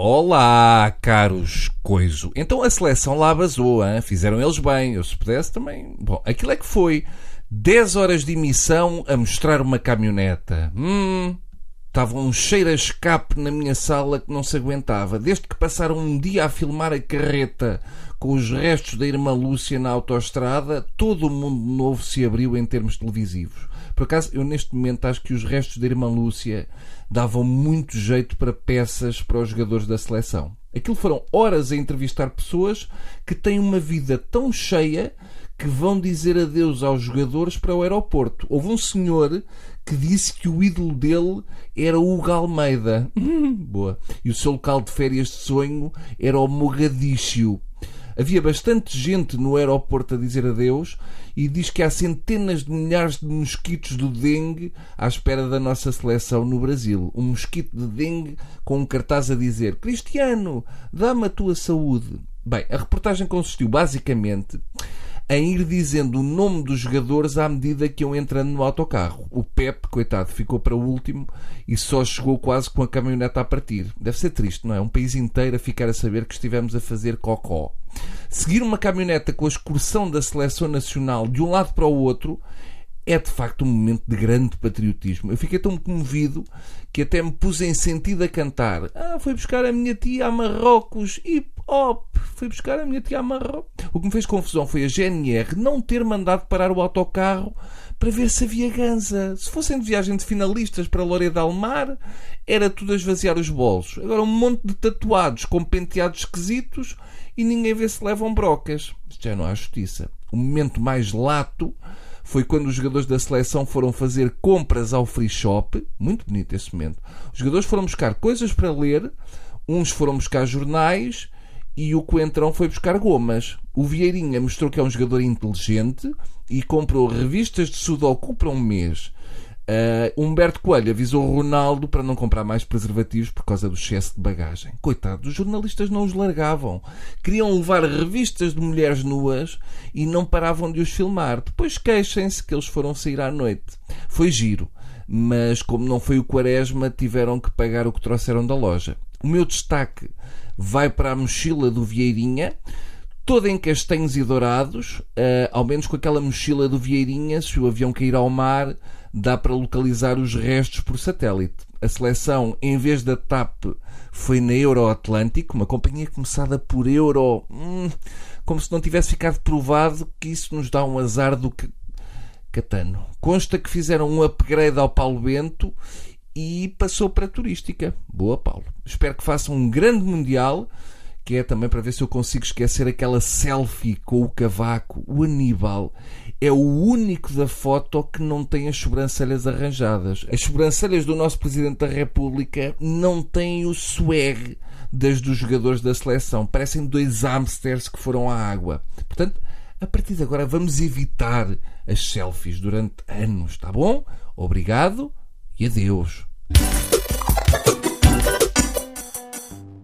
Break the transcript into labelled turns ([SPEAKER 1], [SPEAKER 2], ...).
[SPEAKER 1] Olá, caros coiso. Então a seleção lá vazou, hein? fizeram eles bem. Eu se pudesse também. Bom, aquilo é que foi 10 horas de emissão a mostrar uma caminhoneta. Hum, estava um cheiro a escape na minha sala que não se aguentava. Desde que passaram um dia a filmar a carreta com os restos da irmã Lúcia na autoestrada, todo o mundo novo se abriu em termos televisivos. Por acaso, eu neste momento acho que os restos da irmã Lúcia davam muito jeito para peças para os jogadores da seleção. Aquilo foram horas a entrevistar pessoas que têm uma vida tão cheia que vão dizer adeus aos jogadores para o aeroporto. Houve um senhor que disse que o ídolo dele era o Hugo Almeida. Boa. E o seu local de férias de sonho era o Mogadíscio. Havia bastante gente no aeroporto a dizer adeus e diz que há centenas de milhares de mosquitos do dengue à espera da nossa seleção no Brasil. Um mosquito de dengue com um cartaz a dizer Cristiano, dá-me a tua saúde. Bem, a reportagem consistiu basicamente em ir dizendo o nome dos jogadores à medida que iam entrando no autocarro. O Pep, coitado, ficou para o último e só chegou quase com a caminhoneta a partir. Deve ser triste, não é? Um país inteiro a ficar a saber que estivemos a fazer cocó. Seguir uma caminhoneta com a excursão da seleção nacional de um lado para o outro é de facto um momento de grande patriotismo. Eu fiquei tão comovido que até me pus em sentido a cantar. Ah, foi buscar a minha tia a Marrocos, hip hop, foi buscar a minha tia a Marrocos. O que me fez confusão foi a GNR não ter mandado parar o autocarro para ver se havia ganza. Se fossem de viagem de finalistas para Loreda del Mar, era tudo a esvaziar os bolsos. Agora um monte de tatuados com penteados esquisitos e ninguém vê se levam brocas. Isto já não há justiça. O momento mais lato foi quando os jogadores da seleção foram fazer compras ao free shop. Muito bonito esse momento. Os jogadores foram buscar coisas para ler, uns foram buscar jornais e o Coentrão foi buscar gomas. O Vieirinha mostrou que é um jogador inteligente e comprou revistas de Sudoku para um mês. Uh, Humberto Coelho avisou Ronaldo para não comprar mais preservativos por causa do excesso de bagagem. Coitado, os jornalistas não os largavam. Queriam levar revistas de mulheres nuas e não paravam de os filmar. Depois queixem-se que eles foram sair à noite. Foi giro, mas como não foi o Quaresma, tiveram que pagar o que trouxeram da loja. O meu destaque vai para a mochila do Vieirinha toda em castanhos e dourados, uh, ao menos com aquela mochila do Vieirinha, se o avião cair ao mar, dá para localizar os restos por satélite. A seleção, em vez da TAP, foi na Euroatlântico, uma companhia começada por Euro. Hum, como se não tivesse ficado provado que isso nos dá um azar do que. Catano. Consta que fizeram um upgrade ao Paulo Bento e passou para a turística. Boa, Paulo. Espero que façam um grande Mundial que é também para ver se eu consigo esquecer aquela selfie com o cavaco. O Aníbal é o único da foto que não tem as sobrancelhas arranjadas. As sobrancelhas do nosso Presidente da República não têm o swag das dos jogadores da seleção. Parecem dois hamsters que foram à água. Portanto, a partir de agora vamos evitar as selfies durante anos, tá bom? Obrigado e adeus.